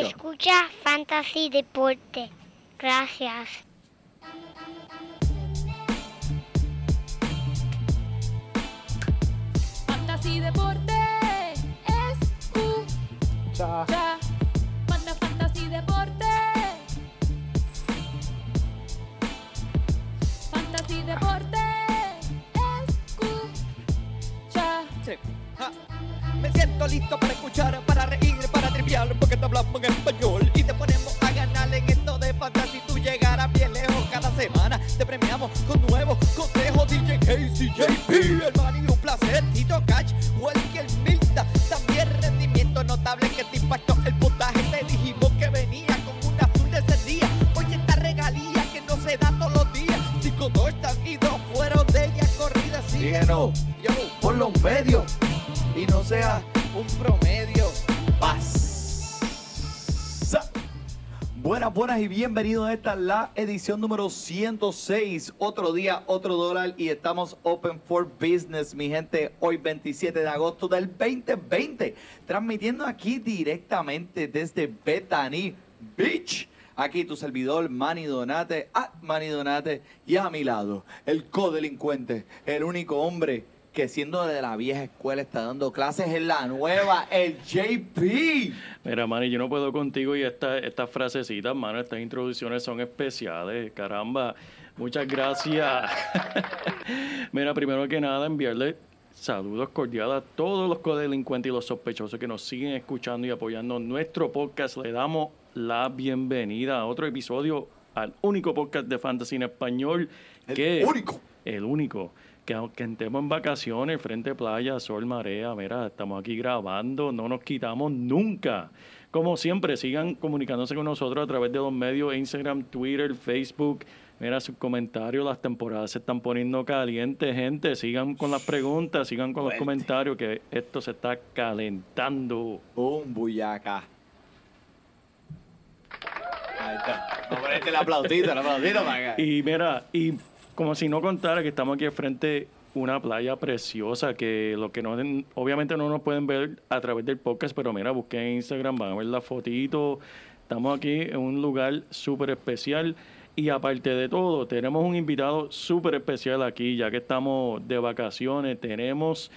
Escucha Fantasy Deporte. Gracias. Fantasy Deporte. Escucha. Manda Fantasy Deporte. Fantasy Deporte. Escucha. Sí. Siento listo para escuchar, para reír, para triviar, porque te hablamos en español y te ponemos a ganar en esto de fantasy. Tú llegarás bien lejos cada semana. Te premiamos con nuevos consejos. DJ Casey, JP, el Manny, un placer. Tito Catch, Welker Milta. Buenas, y bienvenidos a esta la edición número 106. Otro día, otro dólar y estamos open for business, mi gente. Hoy 27 de agosto del 2020, transmitiendo aquí directamente desde Bethany Beach. Aquí tu servidor Manny Donate, ah, Manny Donate y a mi lado el codelincuente, el único hombre que siendo de la vieja escuela está dando clases en la nueva, el JP. Mira, Manny, yo no puedo contigo y esta- estas frasecitas, mano, estas introducciones son especiales. Caramba, muchas gracias. Mira, primero que nada, enviarle saludos cordiales a todos los codelincuentes y los sospechosos que nos siguen escuchando y apoyando nuestro podcast. Le damos la bienvenida a otro episodio, al único podcast de fantasy en español. El que, único. El único. Que aunque estemos en vacaciones, frente a playa, sol, marea, mira, estamos aquí grabando, no nos quitamos nunca. Como siempre, sigan comunicándose con nosotros a través de los medios Instagram, Twitter, Facebook. Mira sus comentarios, las temporadas se están poniendo calientes, gente. Sigan con las preguntas, sigan con los comentarios, que esto se está calentando. Un bullaca. Ahí está. Vamos a ponerte el aplaudito, el aplaudito para acá. Y mira, y como si no contara que estamos aquí frente una playa preciosa que lo que no obviamente no nos pueden ver a través del podcast, pero mira, busquen en Instagram, van a ver la fotito. Estamos aquí en un lugar súper especial y aparte de todo, tenemos un invitado súper especial aquí, ya que estamos de vacaciones, tenemos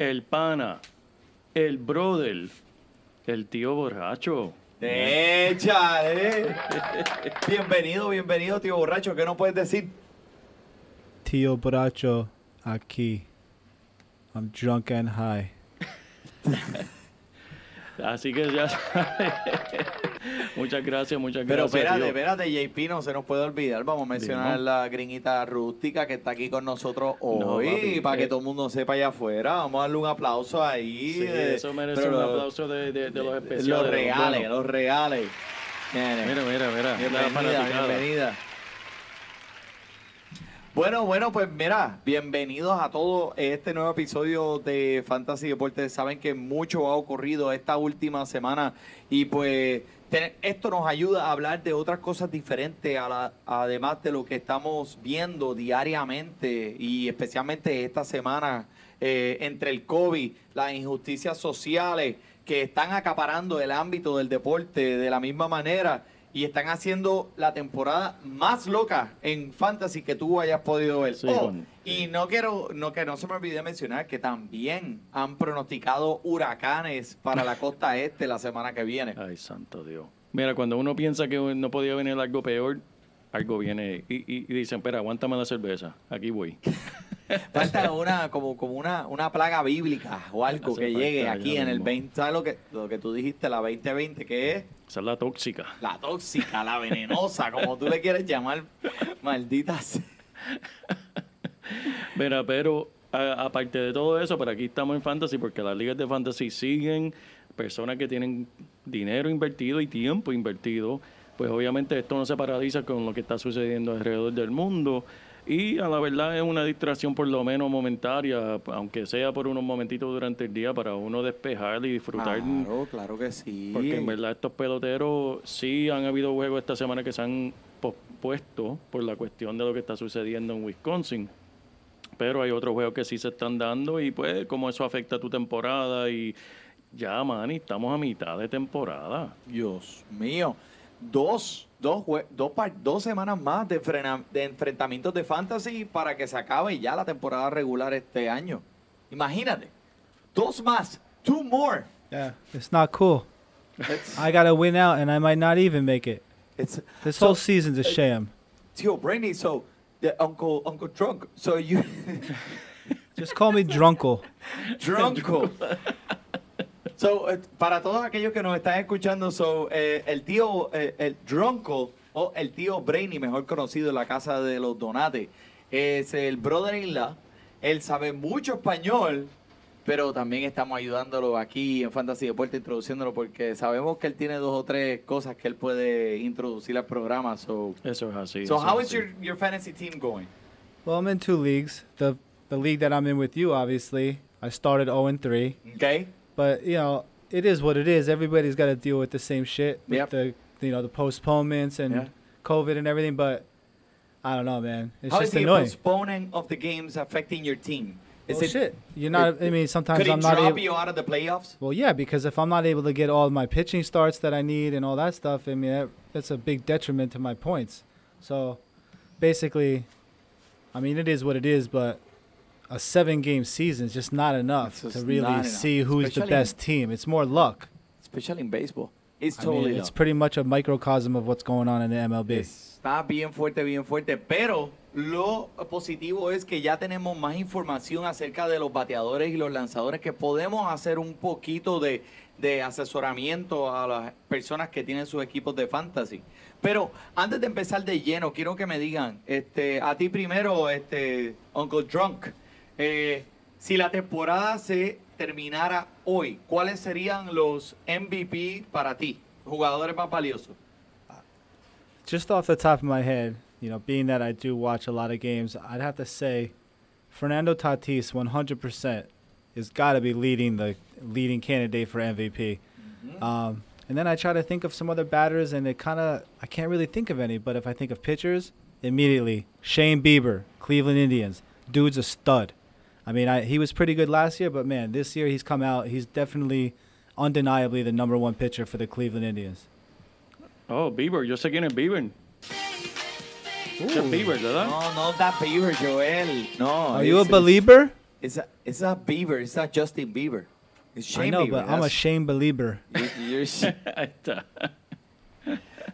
el pana, el brother, el tío borracho. Échale. Bienvenido, bienvenido, tío borracho. ¿Qué nos puedes decir? Tío Bracho aquí. I'm drunk and high. Así que ya sabes. muchas gracias, muchas Pero gracias. espérate, tío. espérate, JP, no se nos puede olvidar. Vamos a mencionar Dime. la gringuita rústica que está aquí con nosotros No, hoy. papi, para que eh. todo el mundo sepa allá afuera. Vamos a darle un aplauso ahí. Sí, eh, eso merece pero un lo- aplauso de, de- de los especiales. Los reales, buenos. los reales. Mira, mira, mira. la Bienvenida, bienvenida. Bueno, bueno, pues mira, bienvenidos a todos este nuevo episodio de Fantasy Deportes. Saben que mucho ha ocurrido esta última semana y pues esto nos ayuda a hablar de otras cosas diferentes, a la- además de lo que estamos viendo diariamente y especialmente esta semana eh, entre el COVID, las injusticias sociales que están acaparando el ámbito del deporte de la misma manera y están haciendo la temporada más loca en fantasy que tú hayas podido ver. Sí, Oh, con- y no quiero no que no se me olvide mencionar que también han pronosticado huracanes para la costa este la semana que viene. Ay, santo Dios. Mira, cuando uno piensa que no podía venir algo peor, algo viene y, y- y dicen, espera, aguántame la cerveza, aquí voy. Falta una como como una, una plaga bíblica o algo Hace que llegue aquí en el mismo. 20, ¿sabes lo que lo que tú dijiste la 2020 que es? Esa es la tóxica. La tóxica, la venenosa, como tú le quieres llamar, maldita sea. Mira, pero a- aparte de todo eso, por aquí estamos en Fantasy porque las ligas de Fantasy siguen personas que tienen dinero invertido y tiempo invertido. Pues obviamente esto no se paraliza con lo que está sucediendo alrededor del mundo. Y a la verdad es una distracción por lo menos momentaria, aunque sea por unos momentitos durante el día para uno despejar y disfrutar. Claro, claro que sí. Porque en verdad estos peloteros sí han habido juegos esta semana que se han pospuesto por la cuestión de lo que está sucediendo en Wisconsin. Pero hay otros juegos que sí se están dando y pues como eso afecta a tu temporada y Ya, Manny, estamos a mitad de temporada. Dios mío. Dos, dos, dos, dos semanas más de, frena- de enfrentamientos de fantasy para que se acabe ya la temporada regular este año. Imagínate. Dos más. Two more. Yeah, it's not cool. It's, I gotta win out, and I might not even make it. it's This So- whole season's a sham. Tío Brainy, so the uncle uncle drunk. So you Just call me Drunkle. drunko. so eh, para todos aquellos que nos están escuchando, so eh, el tío eh, el drunko o el tío Brainy, mejor conocido en la casa de los Donates, es el brother-in-law. Él sabe mucho español, pero también estamos ayudándolo aquí en Fantasy Deporte, introduciéndolo porque sabemos que él tiene dos o tres cosas que él puede introducir al programa. So, Eso es así. so eso how es is así. your, your fantasy team going? Well, I'm in two leagues. The the league that I'm in with you, obviously, I started 0 and 3. Okay. But you know, it is what it is. Everybody's got to deal with the same shit. With Yep. the you know the postponements and Yeah. COVID and everything. But I don't know, man. It's How is just the annoying. postponing of the games affecting your team? Is Well, it shit. You're not. I mean, sometimes could it I'm not drop able. you out of the playoffs? Well, yeah, because if I'm not able to get all my pitching starts that I need and all that stuff, I mean, that, that's a big detriment to my points. So, basically, I mean, it is what it is, but a seven game season is just not enough just to really enough, see who's the especially- best team. It's more luck. Especially in baseball. It's I totally mean, it's pretty much a microcosm of what's going on in the MLB. Está bien fuerte, bien fuerte. Pero lo positivo es que ya tenemos más información acerca de los bateadores y los lanzadores que podemos hacer un poquito de, de asesoramiento a las personas que tienen sus equipos de fantasy. Pero antes de empezar de lleno, quiero que me digan, este, a ti primero, este, Uncle Drunk, eh, si la temporada se terminara hoy, ¿cuáles serían los MVP para ti? Jugadores más valiosos. Just off the top of my head, you know, being that I do watch a lot of games, I'd have to say Fernando Tatis 100% is got to be leading the leading candidate for MVP. Um, and then I try to think of some other batters, and it kind of I can't really think of any. But if I think of pitchers, immediately Shane Bieber, Cleveland Indians, dude's a stud. I mean, I, he was pretty good last year, but man, this year he's come out. He's definitely, undeniably, the number one pitcher for the Cleveland Indians. Oh, Bieber, yo sé quién es Bieber. Ese es Bieber, ¿verdad? No, no that Bieber, Joel. No. Are you a it's- believer? It's a, it's not Bieber. It's not Justin Bieber. It's Shane I know, Bieber. but I'm a That's- Shane believer. you- you're sh- Ahí está.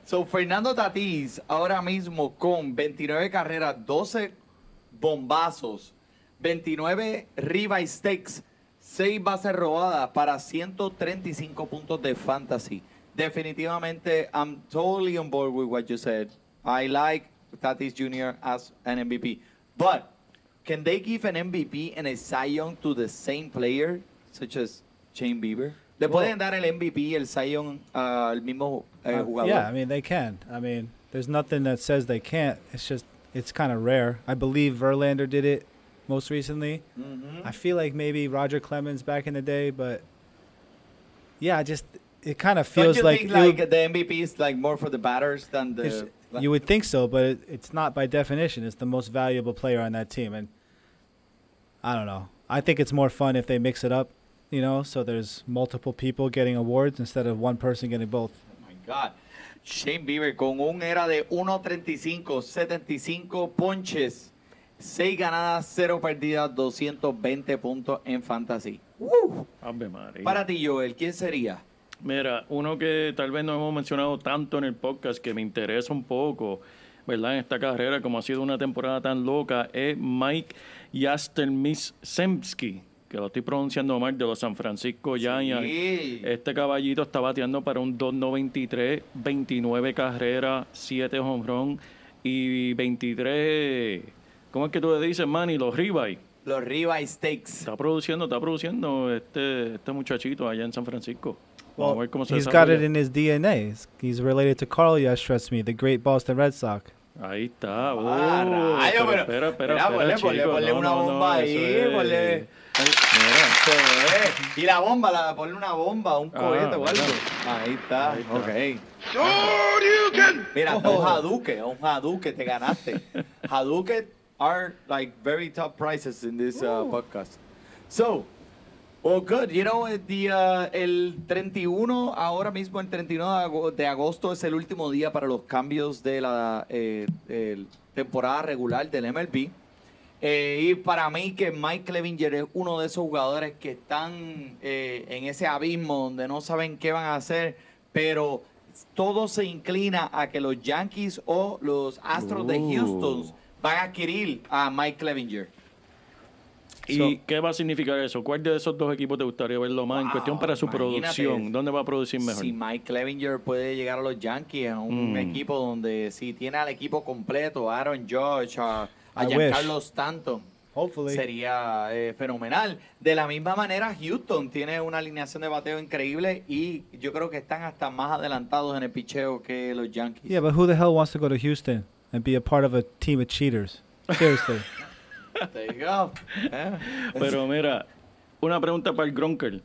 so, Fernando Tatís, ahora mismo con 29 carreras, 12 bombazos, 29 ribeye stakes, 6 bases robadas para 135 puntos de fantasy. Definitivamente, I'm totally on board with what you said. I like Tatis Jr. as an MVP. But can they give an MVP and a Cy Young to the same player, such as Shane Bieber? ¿Le Well- pueden dar el MVP y el Cy Young al mismo eh, Uh, jugador? yeah, I mean they can. I mean, there's nothing that says they can't. It's just it's kind of rare. I believe Verlander did it most recently. Mhm. I feel like maybe Roger Clemens back in the day, but yeah, I just it kind of feels like, think like would- the MVP is like more for the batters than the? you would think so, but it, it's not by definition. It's the most valuable player on that team, and I don't know. I think it's more fun if they mix it up, you know. So there's multiple people getting awards instead of one person getting both. Oh my God. Shane Bieber con un era de 1.35, 75 ponches, 6 ganadas, 0 perdidas, 220 puntos en fantasy. Ave María. Para ti, Joel, ¿quién sería? Mira, uno que tal vez no hemos mencionado tanto en el podcast, que me interesa un poco, ¿verdad? En esta carrera, como ha sido una temporada tan loca, es Mike Yastelmisemski, que lo estoy pronunciando mal, de los San Francisco Giants. Sí. Este caballito está bateando para un 2.93, 29 carreras, 7 home run y 23... ¿Cómo es que tú le dices, Manny? Los ribeye. Los Ribeye Stakes. Está produciendo, está produciendo este, este muchachito allá en San Francisco. Vamos a ver cómo se he's got it desarrolla. in his DNA. He's- related to Carl Yastrzemski, the great Boston Red Sox. Ahí está. Ah, Oh, rayo, pero- espera, espera, mira, espera, ponle, ponle, chico. ponle No, una no, no, bomba eso ahí, ponle- es. Y la bomba, la, ponle una bomba, un Ah, cohete o algo. Ahí está. Ahí está. Ok. Mira, Oh. un Hadouken, un Hadouken, te ganaste. Hadouken are like very top prices in this uh, podcast. So, Well, good. You know, el, día, el 31, ahora mismo el 31 de ago- de agosto es el último día para los cambios de la eh, el temporada regular del MLB. Eh, y para mí que Mike Clevinger es uno de esos jugadores que están eh, en ese abismo donde no saben qué van a hacer, pero todo se inclina a que los Yankees o los Astros de Uh. Houston van a adquirir a Mike Clevinger. ¿Y So- qué va a significar eso? ¿Cuál de esos dos equipos te gustaría verlo más en Wow, cuestión para su producción? ¿Dónde va a producir mejor? Si Mike Clevinger puede llegar a los Yankees, a un Mm. equipo donde si tiene al equipo completo, Aaron Judge, a, a Giancarlo. Stanton, Hopefully. sería eh, fenomenal. De la misma manera, Houston tiene una alineación de bateo increíble y yo creo que están hasta más adelantados en el picheo que los Yankees. Yeah, but who the hell wants to go to Houston and be a part of a team of cheaters? Seriously. There you go. Eh. Pero mira, una pregunta para el Gronker.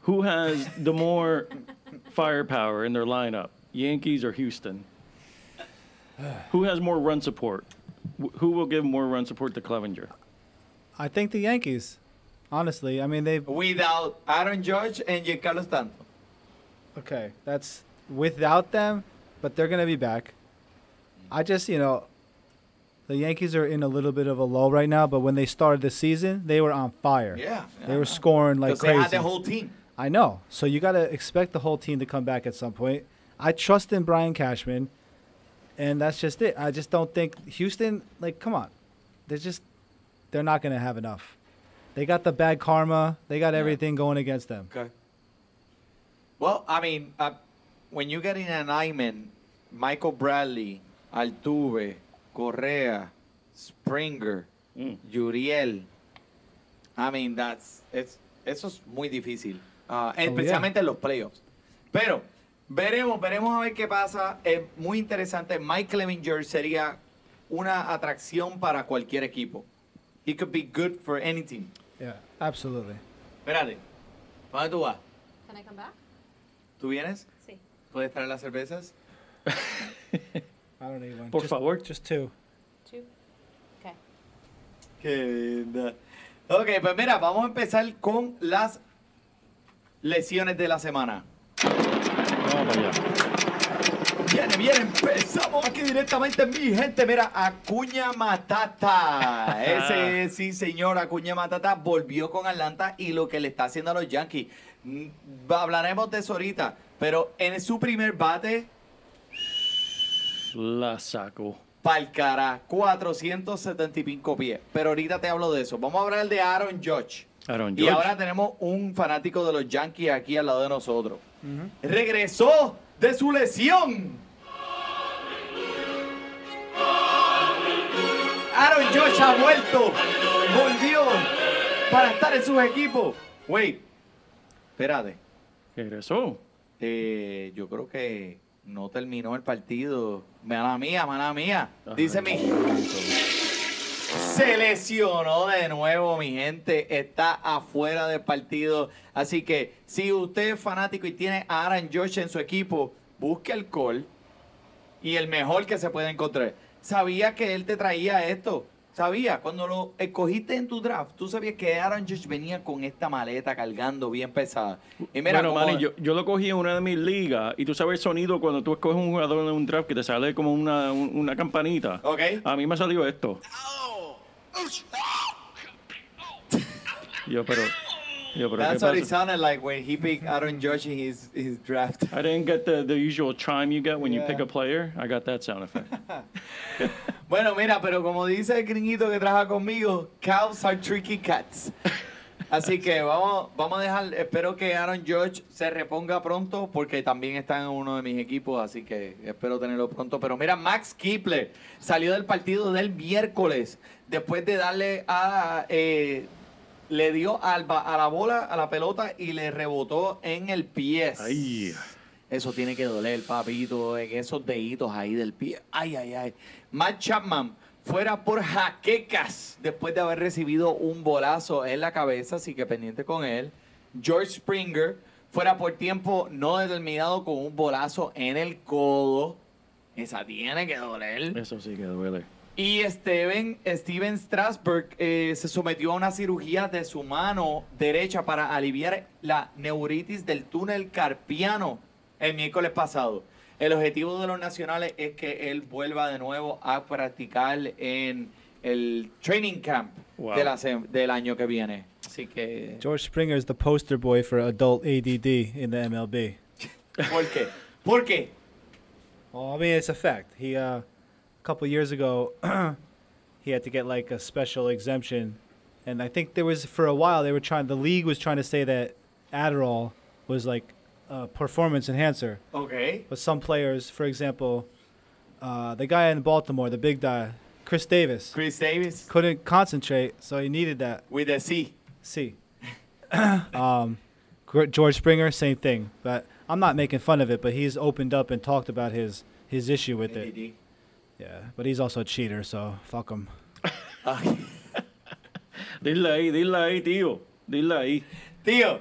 Who has the more firepower in their lineup, Yankees or Houston? Who has more run support? Wh- Who will give more run support to Clevenger? I think the Yankees. Honestly, I mean they've Without Aaron Judge and Giancarlo Stanton. okay. That's without them, but they're gonna be back. I just you know, the Yankees are in a little bit of a lull right now. But when they started the season, they were on fire. Yeah. They were scoring like Because they had crazy. the whole team. I know. So you got to expect the whole team to come back at some point. I trust in Brian Cashman, and that's just it. I just don't think Houston. Like, come on, they're just they're not going to have enough. They got the bad karma. They got Yeah. everything going against them. Okay. Well, I mean, uh, when you get in an Iman, Michael Bradley, Altuve, Correa, Springer, Mm. Yuriel, I mean, that's, it's, eso es muy difícil, uh, yeah. especialmente en los playoffs. Pero veremos, veremos a ver qué pasa. Es muy interesante. Mike Clevinger sería una atracción para cualquier equipo. He could be good for any team. Yeah, absolutely. Espérate, ¿dónde tú vas? Can I come back? ¿Tú vienes? Sí. ¿Puedes traer las cervezas? I don't need one. Por just, favor. just two. Two. Okay. Qué linda. Ok, pues mira, vamos a empezar con las lesiones de la semana. Vamos allá. Viene, viene, empezamos aquí directamente, mi gente. Mira, Acuña Matata. Ese, sí, señor, Acuña Matata volvió con Atlanta y lo que le está haciendo a los Yankees. Mm, Hablaremos de eso ahorita, pero en su primer bate, La saco. pa'l cara, 475 pies. Pero ahorita te hablo de eso. Vamos a hablar de Aaron Judge. Aaron Y Judge. ahora tenemos un fanático de los Yankees aquí al lado de nosotros. Regresó de su lesión. Aaron Josh ha vuelto. Volvió para estar en sus equipos. Wait, espérate. Regresó. Eh, yo creo que no terminó el partido. Mala mía, mala mía. Dice mi. Se lesionó de nuevo, mi gente. Está afuera del partido. Así que si usted es fanático y tiene a Aaron Josh en su equipo, busque alcohol y el mejor que se puede encontrar. Sabía que él te traía esto. Sabía, cuando lo escogiste en tu draft, tú sabías que Aaron Josh venía con esta maleta cargando bien pesada. Y mira, bueno, Manny, yo, yo lo cogí en una de mis ligas y tú sabes el sonido cuando tú escoges un jugador en un draft que te sale como una, un- una campanita. Ok. A mí me salió esto. Yo, pero. Pero ¿qué That's what it sounded like when he picked Aaron Josh in his, his draft. I didn't get the, the usual chime you get when you Yeah. pick a player. I got that sound effect. Bueno, mira, pero como dice el gringuito que trabaja conmigo, cows are tricky cats. Así que vamos, vamos a dejar, espero que Aaron George se reponga pronto porque también está en uno de mis equipos, así que espero tenerlo pronto. Pero mira, Max Kipler salió del partido del miércoles después de darle a... eh, le dio al a la bola, a la pelota y le rebotó en el pie. Ay. Eso tiene que doler, papito, en esos deditos ahí del pie. Ay, ay, ay. Matt Chapman fuera por jaquecas después de haber recibido un bolazo en la cabeza, así que pendiente con él. George Springer fuera por tiempo no determinado con un bolazo en el codo. Esa tiene que doler. Eso sí que duele. Y Steven, Steven Strasberg eh, se sometió a una cirugía de su mano derecha para aliviar la neuritis del túnel carpiano el miércoles pasado. El objetivo de los nacionales es que él vuelva de nuevo a practicar en el training camp Wow. de la del año que viene. Así que... George Springer is the poster boy for adult ADD in the MLB. ¿Por qué? ¿Por qué? Well, I mean, it's a fact. He, uh, a couple years ago, he had to get like a special exemption, and I think there was for a while they were trying. The league was trying to say that Adderall was like a performance enhancer, Ok. but some players, for example, uh, the guy in Baltimore, the big guy, Chris Davis, Chris Davis couldn't concentrate, so he needed that. with a C. See, um, George Springer, same thing. But I'm not making fun of it, but he's opened up and talked about his his issue with it. Yeah, but he's also a cheater, so fuck him. Dile ahí, dile ahí, tío. Dile ahí. Tío,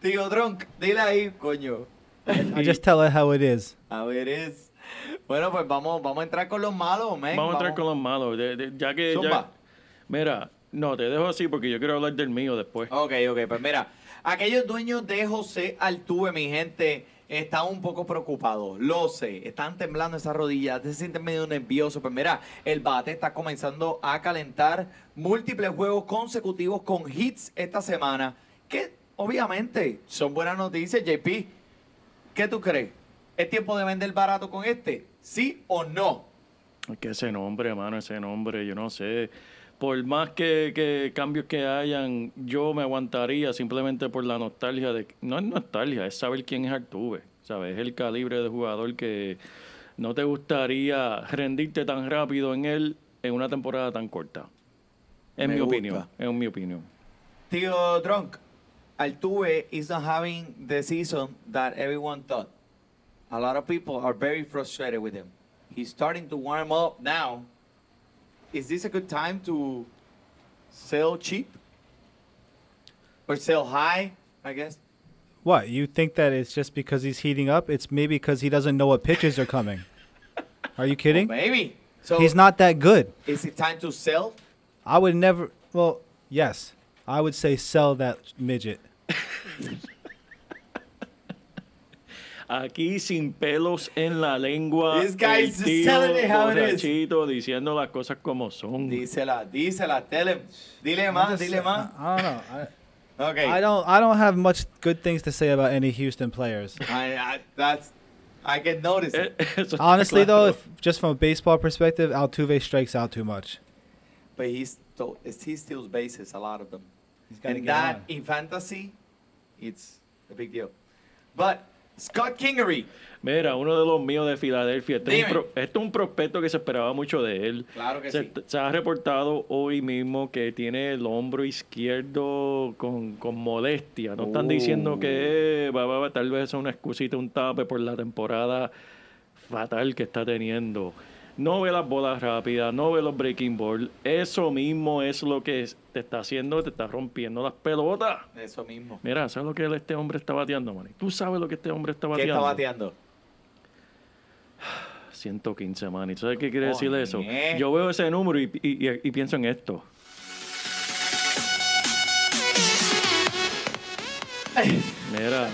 tío Drunk, dile ahí, coño. I just tell it how it is. A ver, es. Bueno, pues vamos, vamos a entrar con los malos, men. Vamos a entrar con los malos. de- de- ya que. ya- mira, no, te dejo así porque yo quiero hablar del mío después. Ok, ok, pues mira, aquellos dueños de José Altuve, mi gente, están un poco preocupados. Lo sé, están temblando esas rodillas, se sienten medio nerviosos. Pues mira, el bate está comenzando a calentar múltiples juegos consecutivos con hits esta semana, que obviamente son buenas noticias, JP. ¿Qué tú crees? ¿Es tiempo de vender barato con este? ¿Sí o no? Es que ese nombre, hermano, ese nombre, yo no sé. Por más que, que cambios que hayan, yo me aguantaría simplemente por la nostalgia de... No es nostalgia, es saber quién es Artuve, ¿sabes? Es el calibre de jugador que no te gustaría rendirte tan rápido en él en una temporada tan corta. En Me mi gusta. opinión, en mi opinión. Tío Drunk, Altuve is not having the season that everyone thought. A lot of people are very frustrated with him. He's starting to warm up now. Is this a good time to sell cheap? Or sell high, I guess? What you think that it's just because he's heating up? It's maybe because he doesn't know what pitches are coming. Are you kidding? Maybe. So He's not that good. is it time to sell? I would never. Well, yes, I would say sell that midget. Aquí sin pelos en la lengua. This guy is just telling it how it is. borrachito diciendo las cosas como son. Dísela, dísela, tell him. Dile más, Just- dile más. I, I don't know. I, Okay. I don't. I don't have much good things to say about any Houston players. I, I, that's, I can notice it. Honestly, though, if, just from a baseball perspective, Altuve strikes out too much. But he's sto- he steals bases, a lot of them. He's And get that on. in fantasy, it's a big deal. But Scott Kingery, Mira, uno de los míos de Filadelfia. Este es, Dime. un pro- este es un prospecto que se esperaba mucho de él. claro que Se, sí. se ha reportado hoy mismo que tiene el hombro izquierdo con, con molestia. No están diciendo que eh, va, va, va, tal vez es una excusita, un tape por la temporada fatal que está teniendo. No ve las bolas rápidas, no ve los breaking ball. Eso mismo es lo que te está haciendo, te está rompiendo las pelotas. Eso mismo. Mira, ¿sabes lo que este hombre está bateando, man? ¿Tú sabes lo que este hombre está ¿Qué bateando? está bateando? 115, man. ¿Y sabes qué quiere decir Coñe. eso? Yo veo ese número y, y- y- y pienso en esto. Mira,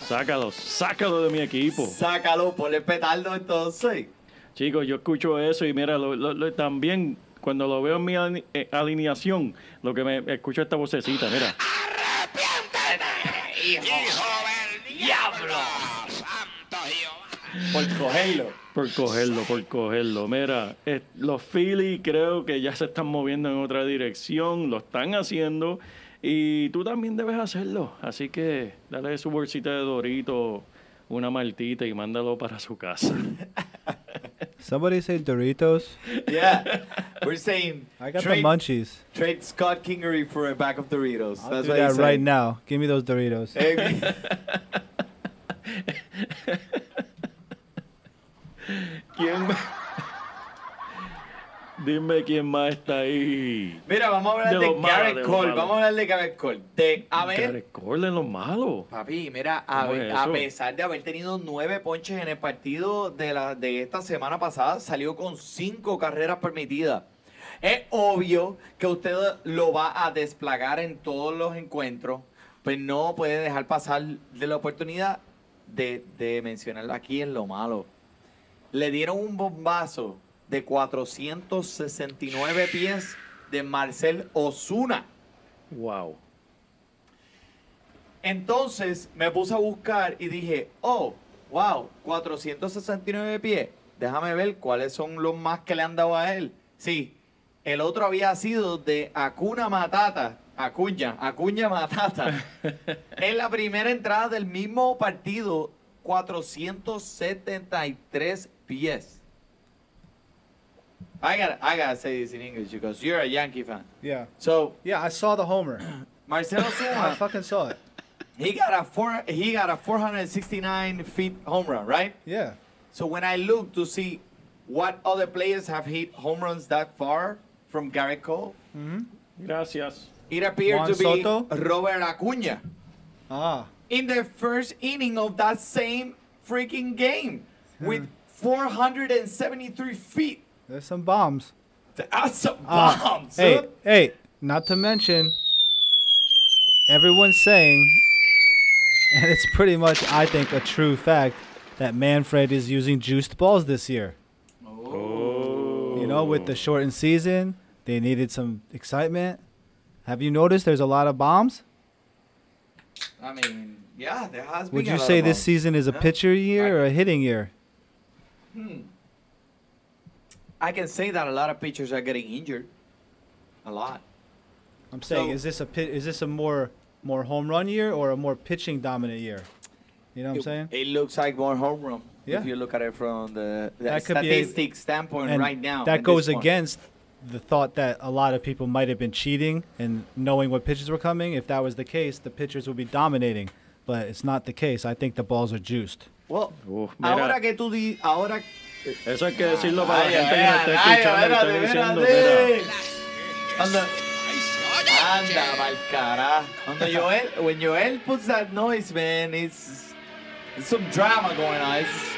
sácalo, sácalo de mi equipo. Sácalo, ponle petardo entonces. Chicos, yo escucho eso y mira, lo- lo- lo- también cuando lo veo en mi eh, alineación, lo que me escucho esta vocecita, mira. Por cogerlo. Por cogerlo, por cogerlo. Mira, eh, los Philly creo que ya se están moviendo en otra dirección, lo están haciendo y tú también debes hacerlo. Así que dale su bolsita de Dorito, una maltita y mándalo para su casa. Somebody say Doritos. Yeah. We're saying I got trade, the munchies. trade Scott Kingery for a bag of Doritos. I'll That's do what that right now. Give me those Doritos. ¿Quién? Dime quién más está ahí. Mira, vamos a hablar De de, malos, Cole. Vamos a hablar de Garrett Cole. De, a ver, Garrett Cole en los malos. Papi, mira, a, ¿Cómo ver, es pesar de haber tenido nueve ponches en el partido de, la, de esta semana pasada, salió con cinco carreras permitidas. Es obvio que usted lo va a desplagar en todos los encuentros, pues no puede dejar pasar de la oportunidad de, de mencionarlo aquí en lo malo. Le dieron un bombazo de 469 pies de Marcel Osuna. Wow. Entonces me puse a buscar y dije, oh, wow, 469 pies. Déjame ver cuáles son los más que le han dado a él. Sí, el otro había sido de Acuna Matata. Acuña, Acuña Matata. en la primera entrada del mismo partido, 473 pies. I gotta, I gotta say this in English because you're a Yankee fan. Yeah. So, Yeah, I saw the homer. Marcelo I Zuma, fucking saw it. he got a four, he got a 469 feet home run, right? Yeah. So when I look to see what other players have hit home runs that far from Garrett Cole, Gracias. it appeared Juan to be Soto? Robert Acuna Ah. in the first inning of that same freaking game with 473 feet. There's some bombs. That's some Ah, bombs. Hey, son. hey, not to mention, everyone's saying, and it's pretty much, I think, a true fact, that Manfred is using juiced balls this year. Oh. You know, with the shortened season, they needed some excitement. Have you noticed there's a lot of bombs? I mean, yeah, there has been. Would a you lot say of this bombs. season is a Yeah. pitcher year or a hitting year? I can say that a lot of pitchers are getting injured. A lot. I'm saying, So- is this a pit, is this a more more home run year or a more pitching dominant year? You know what I'm saying? It looks like more home run. Yeah. If you look at it from the, the That a- standpoint And right now. that goes against the thought that a lot of people might have been cheating and knowing what pitches were coming. If that was the case, the pitchers would be dominating. But it's not the case. I think the balls are juiced. Well, Uf, ahora que tú di, ahora Eso hay que decirlo para Ay, la gente que nos está ay, escuchando. que espérate, está diciendo, mira, Anda. Anda, pa'l carajo. Cuando Joel, when Joel puts that noise, man, it's, it's some drama going on. It's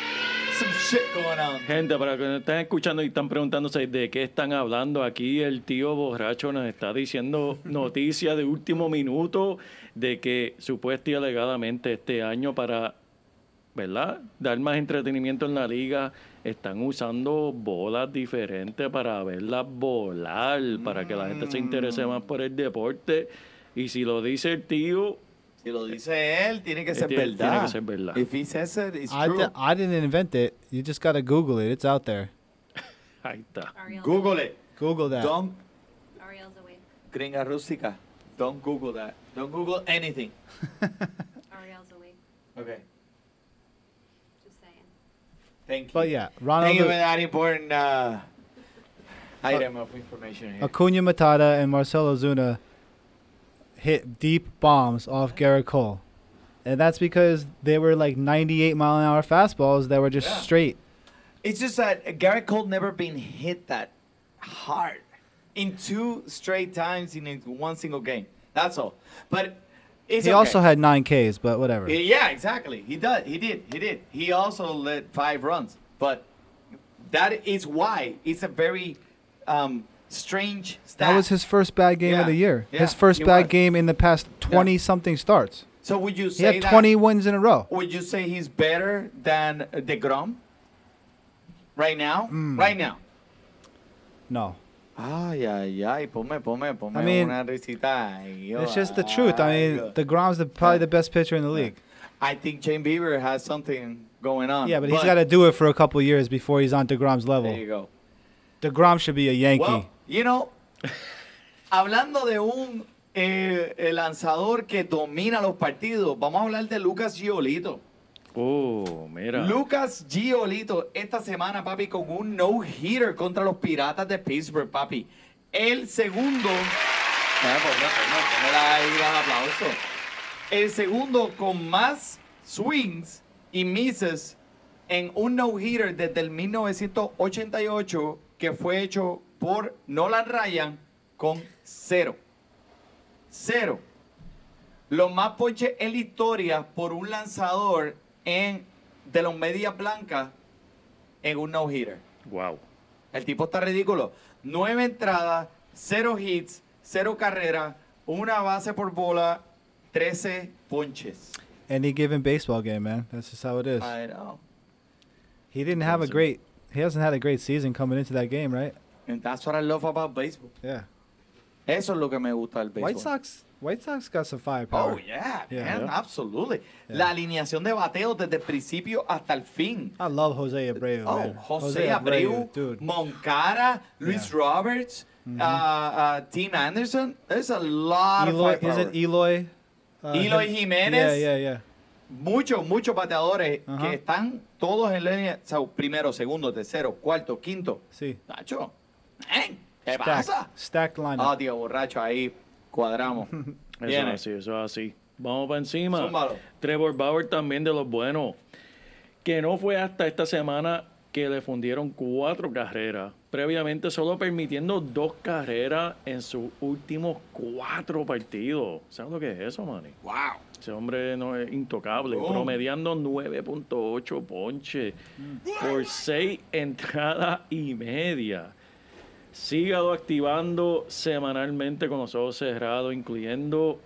some shit going on. Gente, para que nos estén escuchando y están preguntándose de qué están hablando, aquí el tío borracho nos está diciendo noticias de último minuto de que supuesta y alegadamente este año para, ¿verdad? Dar más entretenimiento en la liga, están usando bolas diferentes para verlas volar, para que la gente se interese más por el deporte. Y si lo dice el tío, Si lo dice él, tiene que ser tiene- verdad. tiene que ser verdad. If he says it, it's I, true. I didn't invent it. You just got to Google it. It's out there. ahí está. Ariel's Google it. Google that. Don't, Ariel's awake. gringa rústica, don't Google that. Don't Google anything. Ariel's awake. Okay. Thank you. But yeah, Thank you for Ronald that important uh, item of information here. Acuna Matata and Marcelo Zuna hit deep bombs off Garrett Cole. And that's because they were like 98 mile an hour fastballs that were just Yeah. straight. It's just that Garrett Cole never been hit that hard in two straight times in one single game. That's all. But it's he okay. also had nine Ks, but whatever. Yeah, exactly. He does. He did. He did. He also led five runs. But that is why it's a very um, strange stat. That was his first bad game Yeah, of the year. yeah, his first bad was. game in the past 20 something starts. so would you say He had that? 20 wins in a row. Would you say he's better than Degrom? Right now. Mm. Right now. No. Ay, ay, ay, ponme, ponme, ponme I mean, una risita. Ay, yo, It's just the truth. I mean, yo. DeGrom's the, probably the best pitcher in the league. I think Shane Bieber has something going on. Yeah, but he's got to do it for a couple years before he's on DeGrom's level. There level. you go. DeGrom should be a Yankee. Well, you know, hablando de un eh, lanzador que domina los partidos, vamos a hablar de Lucas Giolito. Oh, mira. Lucas Giolito esta semana, papi, con un no-hitter contra los Piratas de Pittsburgh, papi. El segundo... Ah, ahí aplausos. El segundo con más swings y misses en un no-hitter desde el 1988 que fue hecho por Nolan Ryan con cero. Cero. Los más ponches en la historia por un lanzador en, de los medias blancas en un no-hitter. Wow. El tipo está ridículo. Nueve entradas, cero hits, cero carreras, una base por bola, 13 ponches. Any given baseball game, man. That's just how it is. I know. He didn't have a great. He hasn't had a great season coming into that game, right? And that's what I love about baseball. Yeah. Eso es lo que me gusta del béisbol. White Sox. White Sox got some firepower. Oh, yeah, Yeah. man, absolutely. Yeah. La alineación de bateo desde el principio hasta el fin. I love Jose Abreu. Oh, man. José Abreu, dude. Moncara, Luis Yeah. Roberts, uh, uh, Tim Anderson. There's a lot Eloy, of is firepower. it Eloy? Uh, Eloy Jimenez. Yeah, yeah, yeah. Muchos, muchos bateadores Ajá. que están todos en línea. o sea, primero, segundo, tercero, cuarto, quinto. Sí. Nacho, ¿eh? ¿qué Stacked, pasa? stacked lineup. Tío, borracho, ahí cuadramos. Eso es así, eso es así. Vamos para encima. Zúmbalo. Trevor Bauer también de los buenos. Que no fue hasta esta semana que le fundieron cuatro carreras. Previamente solo permitiendo dos carreras en sus últimos cuatro partidos. ¿Sabes lo que es eso, Manny? Wow. Ese hombre no es intocable, Oh. promediando 9.8 ponches por seis entradas y media. Sígalo activando semanalmente con los ojos cerrados, incluyendo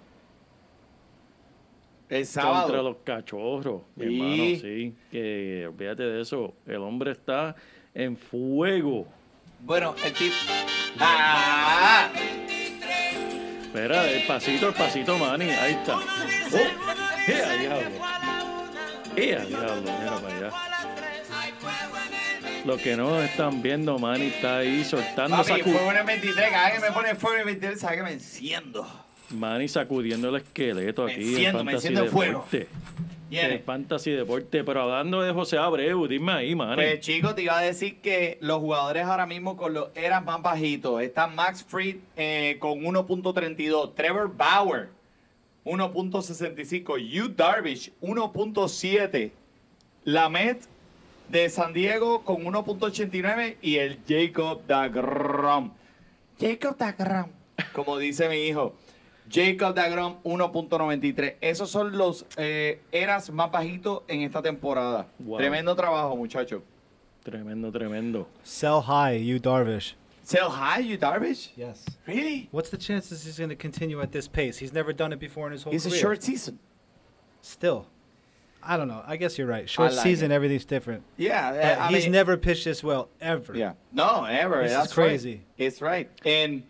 El contra sábado. los cachorros. Mi Sí. hermano, sí. Que olvídate de eso. El hombre está en fuego. Bueno, el tipo. ¡Ah! Espera, el pasito, el pasito, Manny. Ahí está. ¡Oh! ¡Ea, diablo! ¡Ea, diablo! Mira para allá. Lo que no están viendo, Manny está ahí soltando, Papi, sacu- fue una 23. Cada vez que me pone fuego en 23, sabe que me enciendo. Manny sacudiendo el esqueleto Me aquí enciendo, en me Fantasy enciendo de fuego. Viene. En Fantasy Deporte. Pero hablando de José Abreu, dime ahí, Manny. Pues chicos, te iba a decir que los jugadores ahora mismo con los eras más bajitos. Está Max Fried eh, con 1.32. Trevor Bauer, 1.65. Yu Darvish, 1.7. Lamet de San Diego con 1.89. Y el Jacob DeGrom. Jacob DeGrom, como dice mi hijo. Jacob DeGrom 1.93. Esos son los eh, eras más bajitos en esta temporada. Wow. Tremendo trabajo, muchachos. Tremendo, tremendo. Sell high, you Darvish. Sell high, you Darvish? Yes. Really? What's the chances he's going to continue at this pace? He's never done it before in his whole It's a career. short season. Still, I don't know. I guess you're right. Short like season, it. everything's different. Yeah. But I he's mean- never pitched this well ever. Yeah. No, ever. This is That's crazy. Right. It's right. And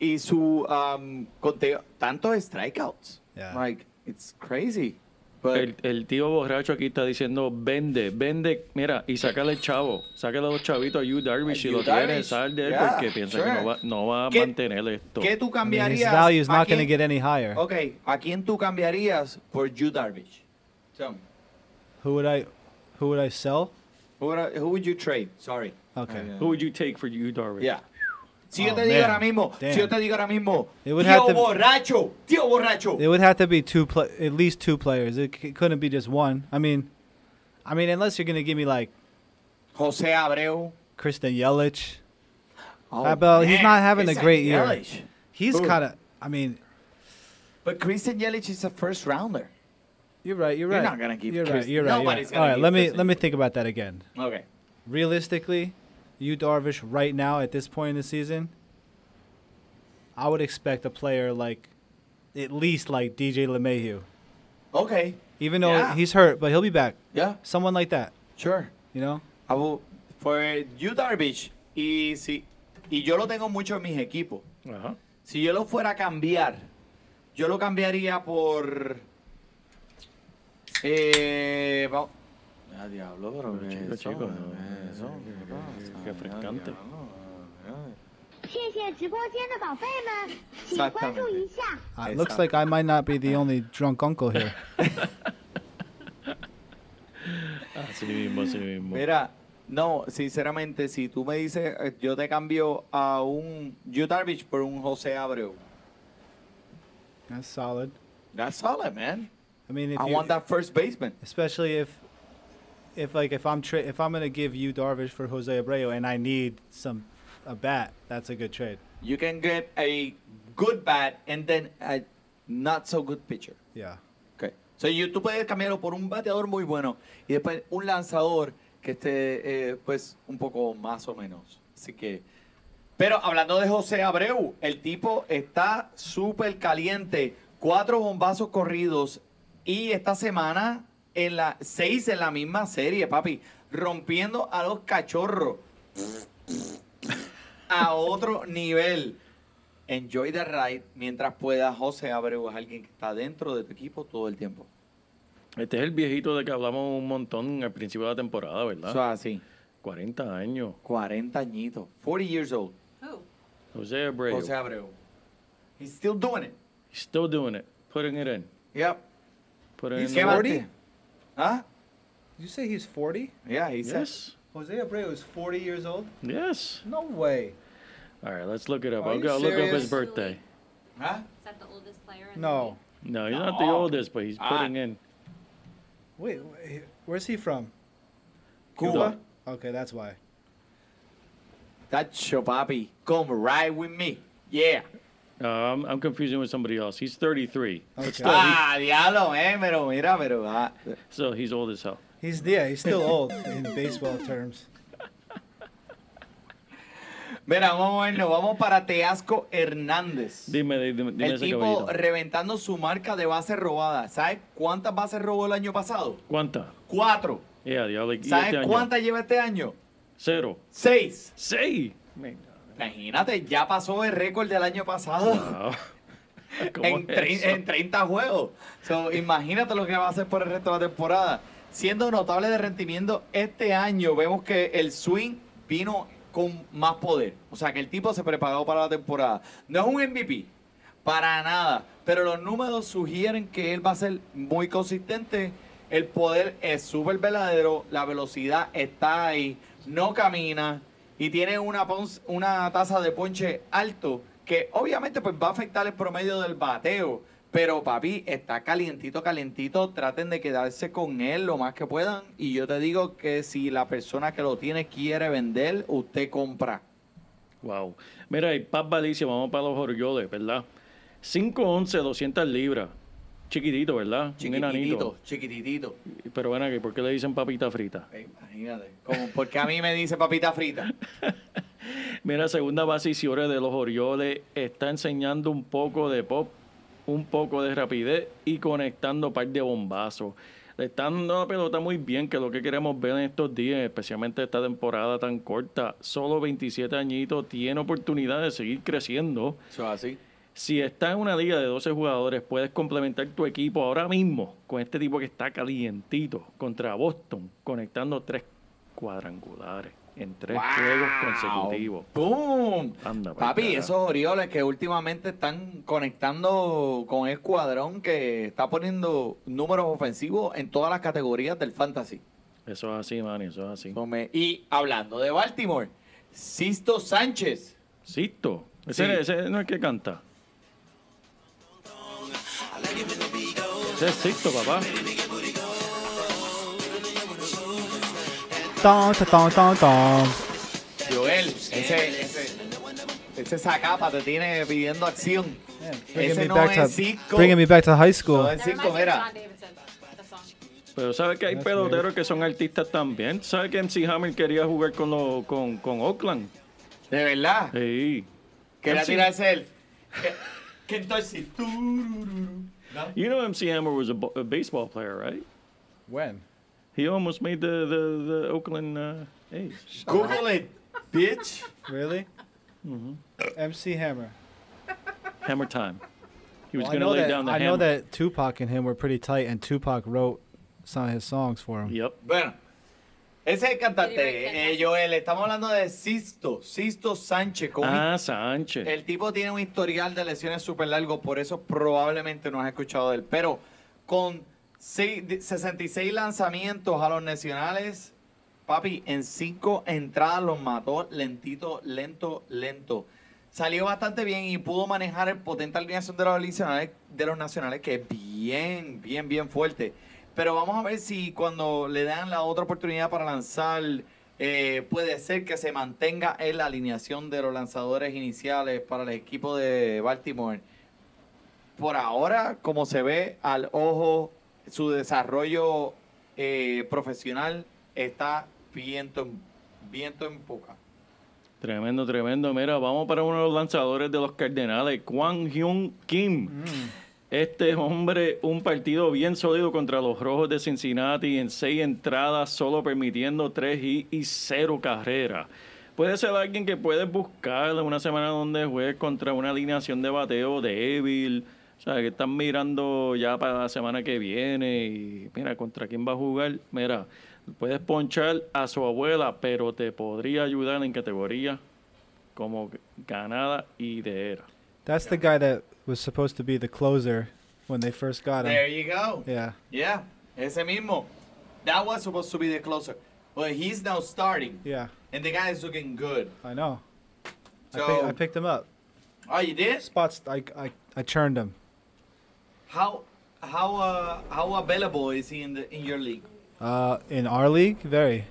y su um, conteo, tantos strikeouts. Yeah. Like, it's crazy. But El, el tío borracho aquí está diciendo, vende, vende, mira, y sácale el chavo, sácale los chavitos a Yu Darvish, si Yu lo tiene, Darvish, sal de él, yeah, porque piensa sure. que no va, no va a mantener esto. ¿qué tú I mean, his value is not going to get any higher. Ok, ¿a quién tú cambiarías por Yu Darvish? Tell me. Who would I, who would I sell? Who would, I- who would you trade? Sorry. Okay. Who would you take for you, Darvish? Yeah. Si yo Oh, te digo man. ahora mismo, Damn. si yo te digo ahora mismo, It would tío have to- borracho, tío borracho. It would have to be two, pla at least two players. It c- couldn't be just one. I mean, I mean, unless you're going to give me like José Abreu. Kristen Yelich. Oh, Uh, but he's man, not having a Christian great year. Yelich. He's Who? kind of. I mean, But Christian Yelich is a first rounder. You're right. You're right. You're right. not gonna keep. You're right. You're right. You're nobody's right. gonna All right. Let me Christian let me think about that again. Okay. Realistically, you Darvish right now at this point in the season, I would expect a player like, at least like DJ LeMahieu. Okay. Even though Yeah. he's hurt, but he'll be back. Yeah, Someone like that. sure. You know. I will, for you Darvish, y, si, y yo lo tengo mucho en mis equipos. Ajá. Si yo lo fuera a cambiar, yo lo cambiaría por. Eh, vamos. Ya, diablo, pero qué chico, eso, chico, no, eso, qué, qué refrescante. It looks like I might not be the only drunk uncle here. Así mismo, así mismo. Mira, no, sinceramente, si tú me dices, eh, yo te cambio a un Utah por un José Abreu. That's solid. That's solid, man. I mean, if I you, want that first baseman. especially if, if like if I'm tra- if I'm gonna give you Darvish for Jose Abreu and I need some a bat, that's a good trade. You can get a good bat and then a not so good pitcher. Yeah. Okay. So you, tú puedes cambiarlo por un bateador muy bueno y después un lanzador que esté, eh, pues, un poco más o menos. Así que. Pero hablando de José Abreu, el tipo está súper caliente. Cuatro bombazos corridos y esta semana en la seis en la misma serie, papi, rompiendo a los cachorros a otro nivel. Enjoy the ride mientras pueda. José Abreu es alguien que está dentro de tu equipo todo el tiempo. Este es el viejito de que hablamos un montón al principio de la temporada, ¿verdad? Eso es así. 40 años. 40 añitos. 40 years old. Who? José Abreu. José Abreu. He's still doing it. He's still doing it. Putting it in. Yep. Putting it He's in. ¿Qué the- 40? te- ¿Ah? Did you say he's 40? Yeah, he said. Yes. Jose Abreu is 40 years old? Yes. No way. All right, let's look it up. Are I'll you go look up his birthday. Huh? Is that the oldest player in No. No, he's not the No. oldest, but he's Ah. putting in. Wait, wait, where's he from? Cuba. Okay, that's why. That's your papi. Come ride with me. Yeah. Uh, I'm, I'm confusing with somebody else. He's 33. But Okay. still, he- Ah, diablo, eh, pero mira, pero. ah. so he's old as hell. He's yeah, he's still old in baseball terms. Mira, vamos a vernos. Vamos para Teasco Hernández. Dime, dime, dime el ese tipo caballito. reventando su marca de bases robadas. ¿Sabes cuántas bases robó el año pasado? ¿Cuánta? Cuatro. Yeah, diablo. ¿y ¿Sabes este cuántas lleva este año? Cero. Seis. Seis. Imagínate, ya pasó el récord del año pasado. Wow. ¿Cómo en, es tre- eso? en 30 juegos. So, imagínate lo que va a hacer por el resto de la temporada. Siendo notable de rendimiento este año, vemos que el swing vino con más poder. O sea, que el tipo se preparó para la temporada. No es un MVP, para nada. Pero los números sugieren que él va a ser muy consistente. El poder es súper verdadero. La velocidad está ahí. No camina. Y tiene una, pon- una tasa de ponche alto. Que obviamente pues va a afectar el promedio del bateo. Pero papi, está calientito, calientito. Traten de quedarse con él lo más que puedan. Y yo te digo que si la persona que lo tiene quiere vender, usted compra. Wow. Mira, y Paz Valicia, vamos para los Orioles, ¿verdad? 5'11", 200 libras. Chiquitito, ¿verdad? Un Chiquititito, chiquititito. Pero aquí, ¿por qué le dicen papita frita? Eh, Imagínate. Como porque a mí me dice papita frita. Mira, segunda base Isiore de los Orioles está enseñando un poco de pop, un poco de rapidez y conectando un par de bombazos. Le están dando la pelota muy bien, que es lo que queremos ver en estos días, especialmente esta temporada tan corta. Solo 27 añitos, tiene oportunidad de seguir creciendo. Eso es así. Si estás en una liga de 12 jugadores, puedes complementar tu equipo ahora mismo con este tipo que está calientito contra Boston, conectando tres cuadrangulares en tres juegos consecutivos. ¡Pum! Anda, Papi, esos Orioles que últimamente están conectando con el escuadrón que está poniendo números ofensivos en todas las categorías del fantasy. Eso es así, Manny, eso es así. Y hablando de Baltimore, Sisto Sánchez. Sisto, ese, Sí. ese no es el que canta. Es Sisto, papá. Ta, dun, dun, dun. Joel, ese, ese, ese sacapa te tiene pidiendo acción. Bringing, Ese me no back es to, bringing me back to high No school. es That cinco, mira. Pero sabes que hay That's peloteros que son artistas también. ¿Sabes que MC Hammer quería jugar con, lo- con, con Oakland? De verdad. Sí. Quería tirarse él. Que- Que entonces. turururu. ¿No? You know MC Hammer was a, baseball player, right? When? He almost made the, the, the Oakland uh, A's. Google it, bitch. Really? Mm-hmm. MC Hammer. Hammer time. He was Well, I going to know lay that down the I hammer. know that Tupac and him were pretty tight, and Tupac wrote some of his songs for him. Yep. Bueno, ese es el cantante, eh, Joel. Estamos hablando de Sisto, Sisto Sánchez. Con un- Ah, Sánchez. El tipo tiene un historial de lesiones súper largo, por eso probablemente no has escuchado de él. Pero con seis- de- 66 lanzamientos a los nacionales, papi, en cinco entradas los mató lentito, lento, lento. Salió bastante bien y pudo manejar el potente alineación de los nacionales, de los nacionales que es bien, bien, bien fuerte. Pero vamos a ver si cuando le dan la otra oportunidad para lanzar eh, puede ser que se mantenga en la alineación de los lanzadores iniciales para el equipo de Baltimore. Por ahora, como se ve al ojo, su desarrollo eh, profesional está viento en, viento en poca. Tremendo, tremendo. Mira, vamos para uno de los lanzadores de los Cardenales, Kwang Hyun Kim. Este hombre, un partido bien sólido contra los Rojos de Cincinnati en seis entradas, solo permitiendo tres y, y cero carreras. Puede ser alguien que puedes buscar una semana donde juegues contra una alineación de bateo débil. O sea, que están mirando ya para la semana que viene y mira, ¿contra quién va a jugar? Mira, puedes ponchar a su abuela, pero te podría ayudar en categoría como ganada y de era. That's the guy that was supposed to be the closer when they first got him. There you go. Yeah. Yeah, ese mismo. That was supposed to be the closer. But he's now starting. Yeah. And the guy is looking good. I know. I, So, pick, I picked him up. oh, you did? Spots. I I I churned him. How how uh how available is he in the in your league? Uh, in our league, very.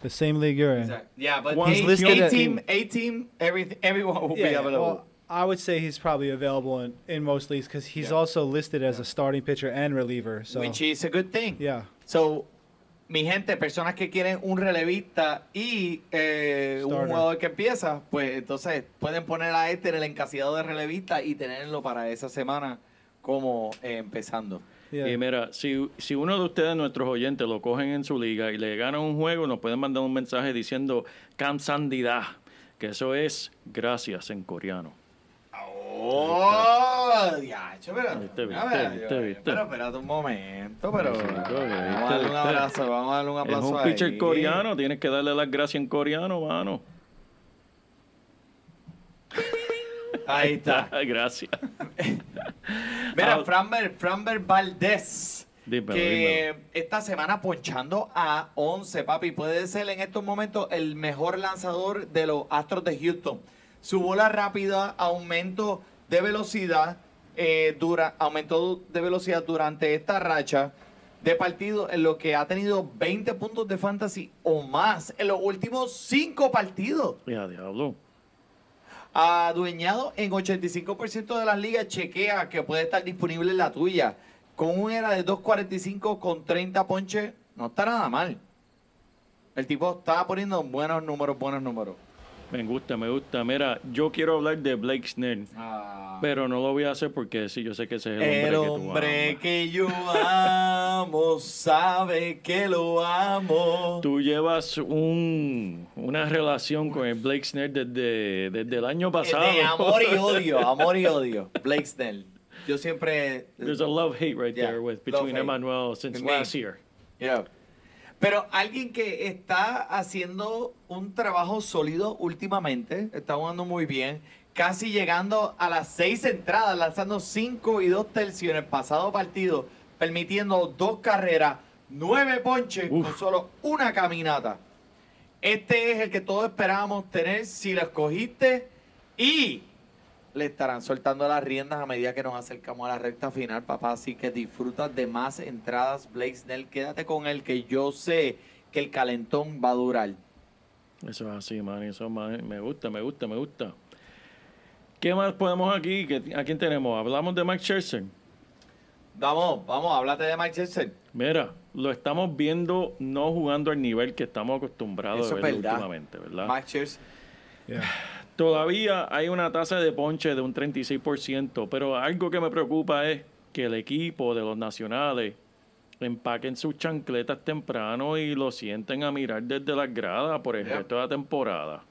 The same league you're in. Exactly. Yeah, but Once a, listed a team, a team, everything, everyone will be available. well, I would say he's probably available in, in most leagues because he's Yeah. also listed as a starting pitcher and reliever. So which is a good thing. yeah, So, mi gente, personas que quieren un relevista y eh, un jugador que empieza, pues entonces pueden poner a este en el encasillado de relevista y tenerlo para esa semana como eh, empezando. yeah. Y mira, si, si uno de ustedes, nuestros oyentes, lo cogen en su liga y le ganan un juego, nos pueden mandar un mensaje diciendo Kamsandida, que eso es gracias en coreano. ¡Oh! Diacho, pero, Viste, a viste, ver, viste, viste. Pero espérate un momento, pero Sí, vamos a darle un viste, abrazo, vamos a darle un Es aplauso un ahí. pitcher coreano, tienes que darle las gracias en coreano, mano. Ahí está. gracias. Mira, Ah, Framber, Framber Valdez, Dímelo, que esta semana ponchando a 11, papi, puede ser en estos momentos el mejor lanzador de los Astros de Houston. Su bola rápida, aumento de velocidad, eh, dura, aumento de velocidad durante esta racha de partido en lo que ha tenido 20 puntos de fantasy o más en los últimos 5 partidos. Ya, diablo. Adueñado en 85% de las ligas, chequea que puede estar disponible en la tuya. Con un era de 2.45 con 30 ponches, no está nada mal. El tipo está poniendo buenos números, buenos números. Me gusta, me gusta. Mira, yo quiero hablar de Blake Snell, pero no lo voy a hacer porque sí, yo sé que ese es el El hombre, hombre que tú que yo amo sabe que lo amo. amas. Tú llevas un, una relación con el Blake Snell desde, desde el año pasado. De amor y odio, amor y odio. Blake Snell. Yo siempre. There's a love-hate right Yeah, there with, love between hate. Emmanuel since last year. Yeah. Pero alguien que está haciendo un trabajo sólido últimamente, está jugando muy bien, casi llegando a las seis entradas, lanzando cinco y dos tercios en el pasado partido, permitiendo dos carreras, nueve ponches Uf. con solo una caminata. Este es el que todos esperábamos tener si lo escogiste y le estarán soltando las riendas a medida que nos acercamos a la recta final, papá. Así que disfrutas de más entradas, Blake Snell. Quédate con él, que yo sé que el calentón va a durar. Eso es así, man. Eso man, me gusta, me gusta, me gusta. ¿Qué más podemos aquí? ¿Qué- ¿A quién tenemos? Hablamos de Mike Scherzer. Vamos, vamos, háblate de Mike Jensen. Mira, lo estamos viendo no jugando al nivel que estamos acostumbrados Eso a verdad. últimamente, ¿verdad? Mike Scherzer. Yeah. Todavía hay una tasa de ponche de un 36%, pero algo que me preocupa es que el equipo de los nacionales empaquen sus chancletas temprano y lo sienten a mirar desde las gradas por el Yep. resto de la temporada.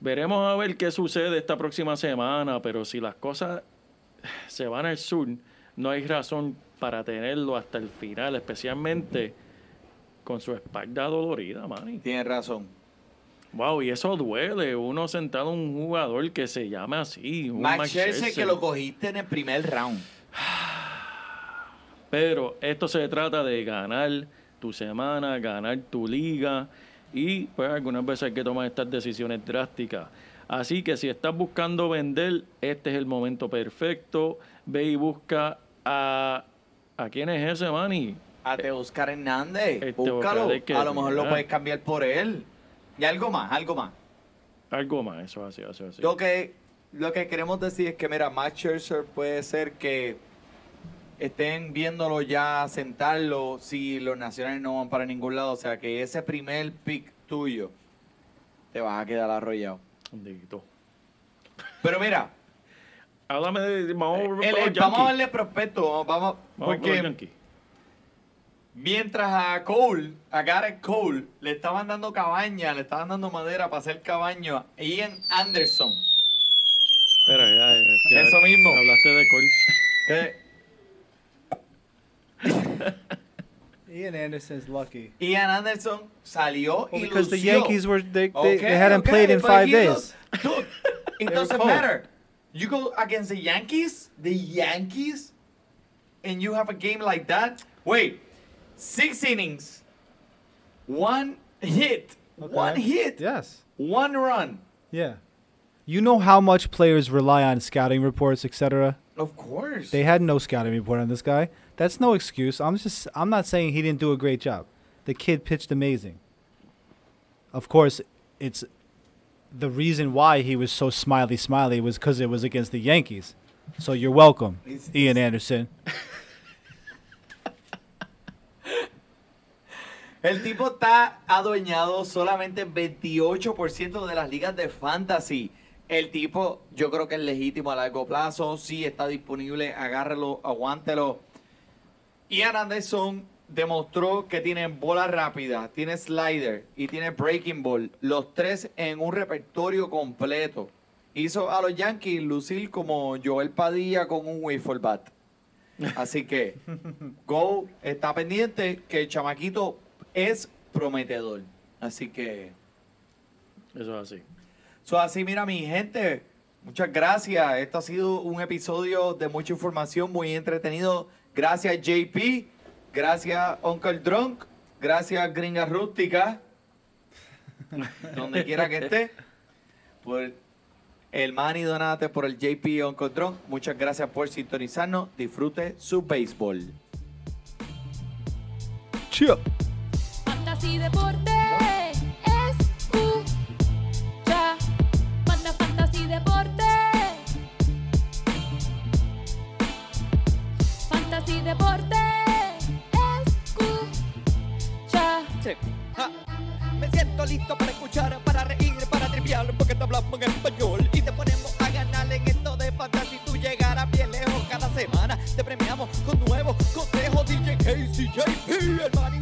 Veremos a ver qué sucede esta próxima semana, pero si las cosas se van al sur, no hay razón para tenerlo hasta el final, especialmente con su espalda dolorida, Manny. Tienes razón. Wow, y eso duele, uno sentado en un jugador que se llame así. un Scherzer. que lo cogiste en el primer round. Pero esto se trata de ganar tu semana, ganar tu liga y pues algunas veces hay que tomar estas decisiones drásticas. Así que si estás buscando vender, este es el momento perfecto. Ve y busca a... ¿A quién es ese, Manny? A Oscar Hernández. Este Búscalo. A lo mejor lo puedes cambiar por él. Y algo más, algo más. Algo más, eso es así, eso es así. Lo que, lo que queremos decir es que, mira, Max Scherzer puede ser que estén viéndolo ya, sentarlo, si los nacionales no van para ningún lado. O sea, que ese primer pick tuyo te vas a quedar arrollado. Pero mira, Háblame de. Vamos, el- con el- los vamos a darle prospecto, vamos, Vamos porque. Mientras a Cole, a Garrett Cole, le estaban dando cabaña, le estaban dando madera para hacer cabaño a Ian Anderson. Espera, ya, ya, ya. Eso mismo. Hablaste de Cole. que Ian Anderson's lucky. Ian Anderson salió Well, y because the. Yankees were they, they, Okay, they hadn't okay, played in five days. look- Dude, it doesn't matter. You go against the Yankees, the Yankees, and you have a game like that. Wait, six innings, one hit, one hit, Yes. one run. Yeah. You know how much players rely on scouting reports, etc. Of course. They had no scouting report on this guy. That's no excuse. I'm just I'm not saying he didn't do a great job. The kid pitched amazing. Of course, it's the reason why he was so smiley smiley was cuz it was against the Yankees. So you're welcome, Ian Anderson. El tipo está adueñado solamente 28% de las ligas de fantasy. El tipo, yo creo que es legítimo a largo plazo. Sí está disponible, agárrelo, aguántelo. Ian Anderson demostró que tiene bola rápida, tiene slider y tiene breaking ball. Los tres en un repertorio completo. Hizo a los Yankees lucir como Joel Padilla con un wiffle bat. Así que, Go está pendiente que el chamaquito es prometedor. Así que, Eso es así. so, así mira mi gente, muchas gracias. Esto ha sido un episodio de mucha información, muy entretenido. Gracias JP, gracias Uncle Drunk, gracias Gringa Rústica, donde quiera que esté. Por el Manny Donate, por el JP Uncle Drunk. Muchas gracias por sintonizarnos. Disfrute su béisbol. Chill. Fantasy Deporte escucha. Manda Fantasy Deporte. Fantasy Deporte escucha. Sí. Ja. Me siento listo para escuchar, para reír, para triviar, porque te hablamos en español y te ponemos a ganar en esto de fantasy. Tú llegarás bien lejos cada semana. Te premiamos con nuevos consejos. DJ KCJP, hermano,